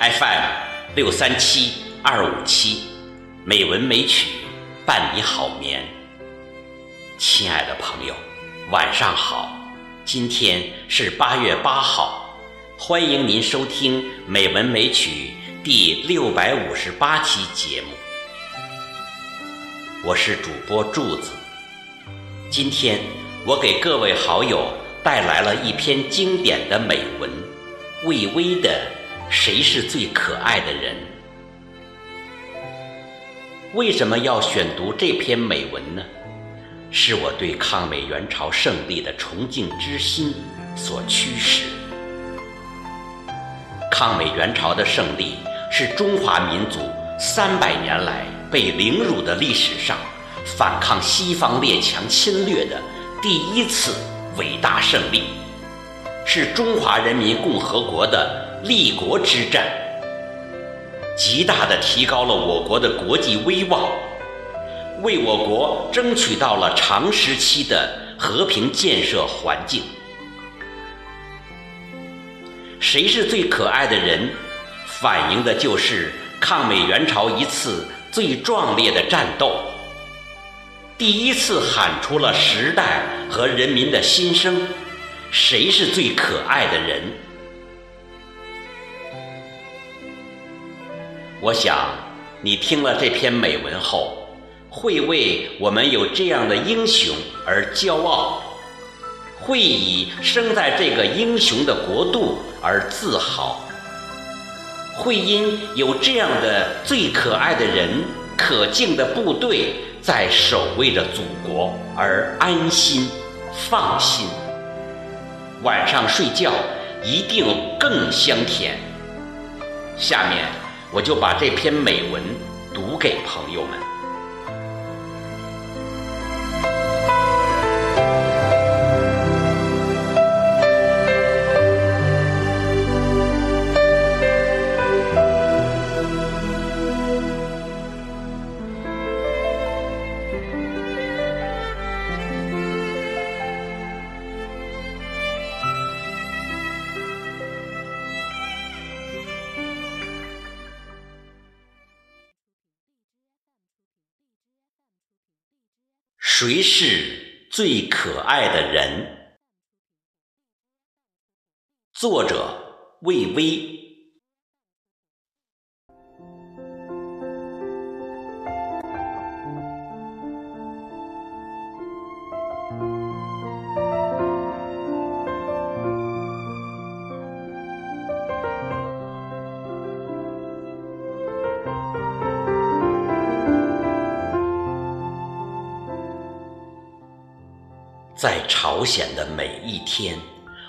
FM 六三七二五七，美文美曲伴你好眠。亲爱的朋友，晚上好，今天是八月八号，欢迎您收听《美文美曲》第六百五十八期节目。我是主播柱子，今天我给各位好友带来了一篇经典的美文，魏巍的。谁是最可爱的人？为什么要选读这篇美文呢？是我对抗美援朝胜利的崇敬之心所驱使。抗美援朝的胜利是中华民族三百年来被凌辱的历史上反抗西方列强侵略的第一次伟大胜利，是中华人民共和国的。立国之战，极大的提高了我国的国际威望，为我国争取到了长时期的和平建设环境。谁是最可爱的人？反映的就是抗美援朝一次最壮烈的战斗，第一次喊出了时代和人民的心声。谁是最可爱的人？我想，你听了这篇美文后，会为我们有这样的英雄而骄傲，会以生在这个英雄的国度而自豪，会因有这样的最可爱的人、可敬的部队在守卫着祖国而安心放心，晚上睡觉一定更香甜。下面。我就把这篇美文读给朋友们。谁是最可爱的人？作者魏巍。在朝鲜的每一天，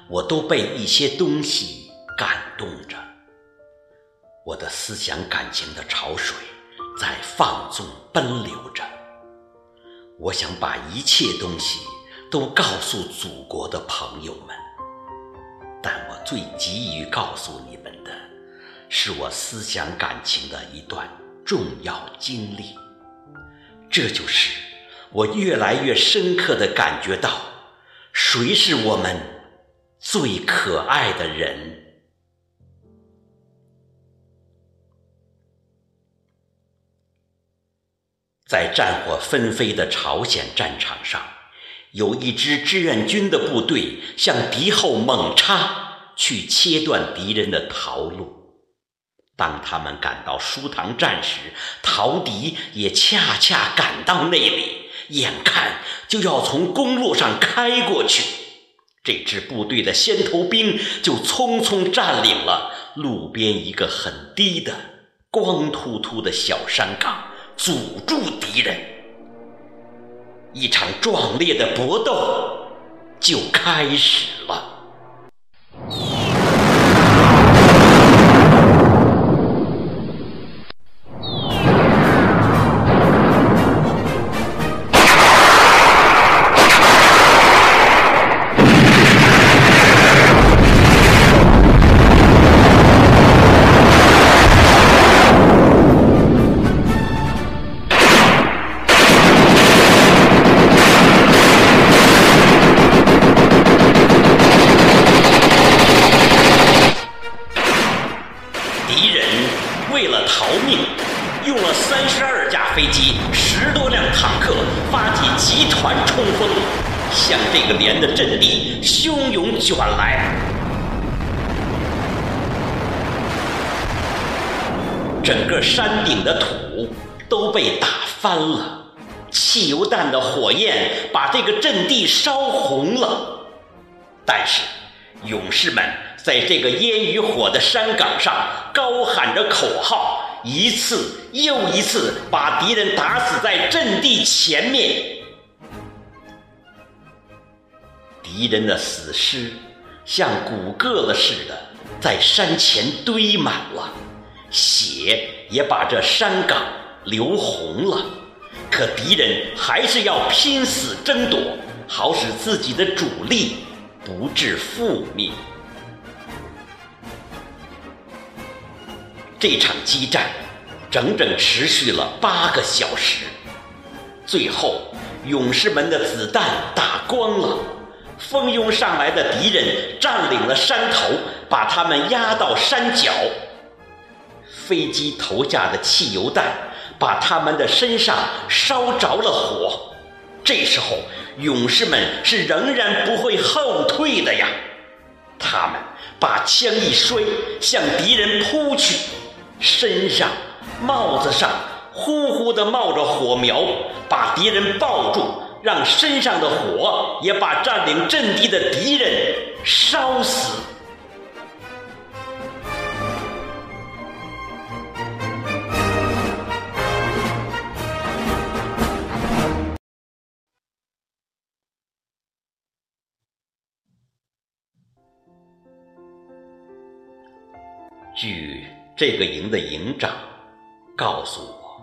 我都被一些东西感动着。我的思想感情的潮水在放纵奔流着。我想把一切东西都告诉祖国的朋友们，但我最急于告诉你们的，是我思想感情的一段重要经历。这就是。我越来越深刻的感觉到，谁是我们最可爱的人？在战火纷飞的朝鲜战场上，有一支志愿军的部队向敌后猛插，去切断敌人的逃路。当他们赶到舒塘站时，陶敌也恰恰赶到那里。眼看就要从公路上开过去，这支部队的先头兵就匆匆占领了路边一个很低的、光秃秃的小山岗，阻住敌人。一场壮烈的搏斗就开始了。向这个连的阵地汹涌卷来。整个山顶的土都被打翻了，汽油弹的火焰把这个阵地烧红了。但是，勇士们在这个烟与火的山岗上高喊着口号，一次又一次把敌人打死在阵地前面。敌人的死尸像骨疙瘩似的在山前堆满了，血也把这山岗流红了。可敌人还是要拼死争夺，好使自己的主力。不致覆灭。这场激战整整持续了八个小时，最后勇士们的子弹打光了，蜂拥上来的敌人占领了山头，把他们压到山脚。飞机投下的汽油弹把他们的身上烧着了火。这时候。勇士们是仍然不会后退的呀！他们把枪一摔，向敌人扑去，身上、帽子上呼呼地冒着火苗，把敌人抱住，让身上的火也把占领阵地的敌人烧死。据这个营的营长告诉我，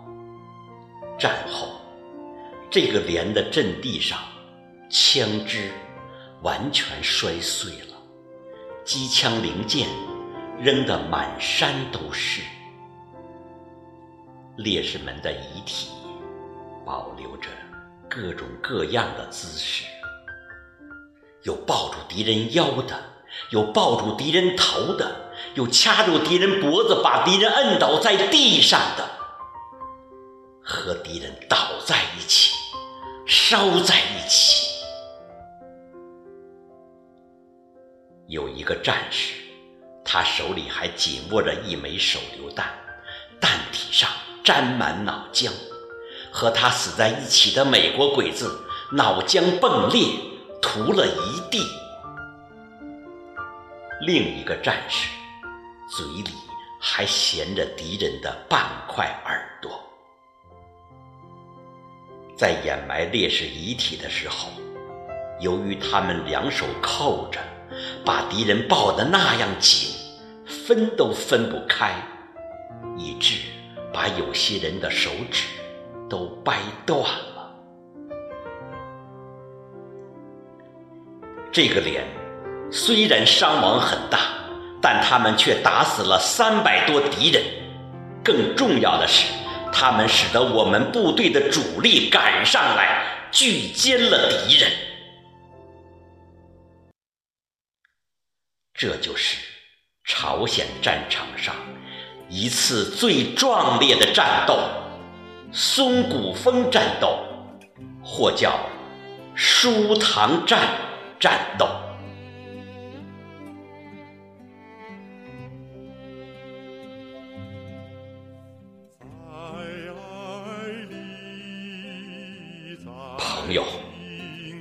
战后这个连的阵地上枪支完全摔碎了，机枪零件扔得满山都是，烈士们的遗体保留着各种各样的姿势，有抱住敌人腰的，有抱住敌人头的。有掐住敌人脖子，把敌人摁倒在地上的，和敌人倒在一起，烧在一起。有一个战士，他手里还紧握着一枚手榴弹，弹体上沾满脑浆，和他死在一起的美国鬼子脑浆迸裂，涂了一地。另一个战士。嘴里还衔着敌人的半块耳朵，在掩埋烈士遗体的时候，由于他们两手扣着，把敌人抱得那样紧，分都分不开，以致把有些人的手指都掰断了。这个连虽然伤亡很大。但他们却打死了三百多敌人，更重要的是，他们使得我们部队的主力赶上来，拒歼了敌人。这就是朝鲜战场上一次最壮烈的战斗——松骨峰战斗，或叫舒塘站战斗。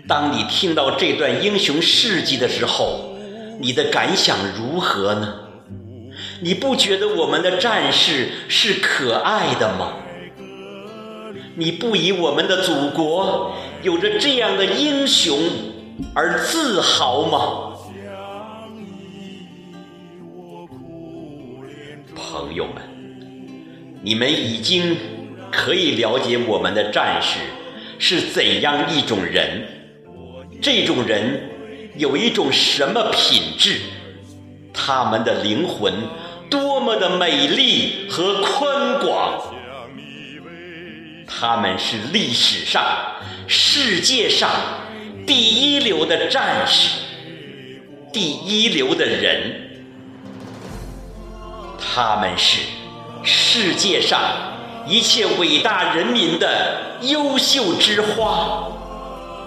当你听到这段英雄事迹的时候，你的感想如何呢？你不觉得我们的战士是可爱的吗？你不以我们的祖国有着这样的英雄而自豪吗？朋友们，你们已经可以了解我们的战士。是怎样一种人？这种人有一种什么品质？他们的灵魂多么的美丽和宽广！他们是历史上、世界上第一流的战士，第一流的人。他们是世界上一切伟大人民的优秀之花，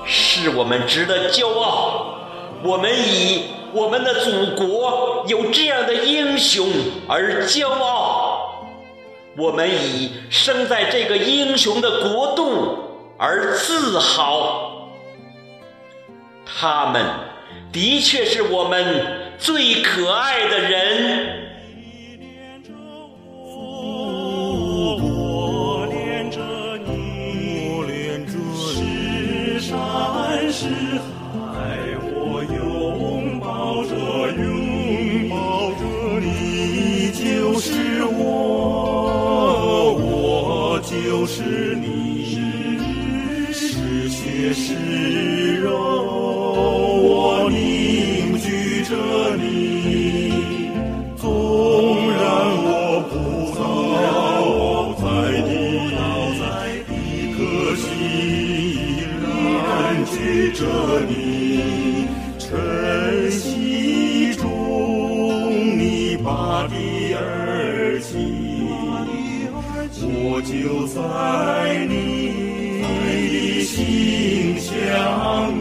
是我们值得骄傲。我们以我们的祖国有这样的英雄而骄傲，我们以生在这个英雄的国度而自豪。他们的确是我们最可爱的人。是你，是血是肉，我凝聚着你。纵然我不倒在地，一颗心依然聚着你。晨曦中，你拔地而起。我就在你的心乡。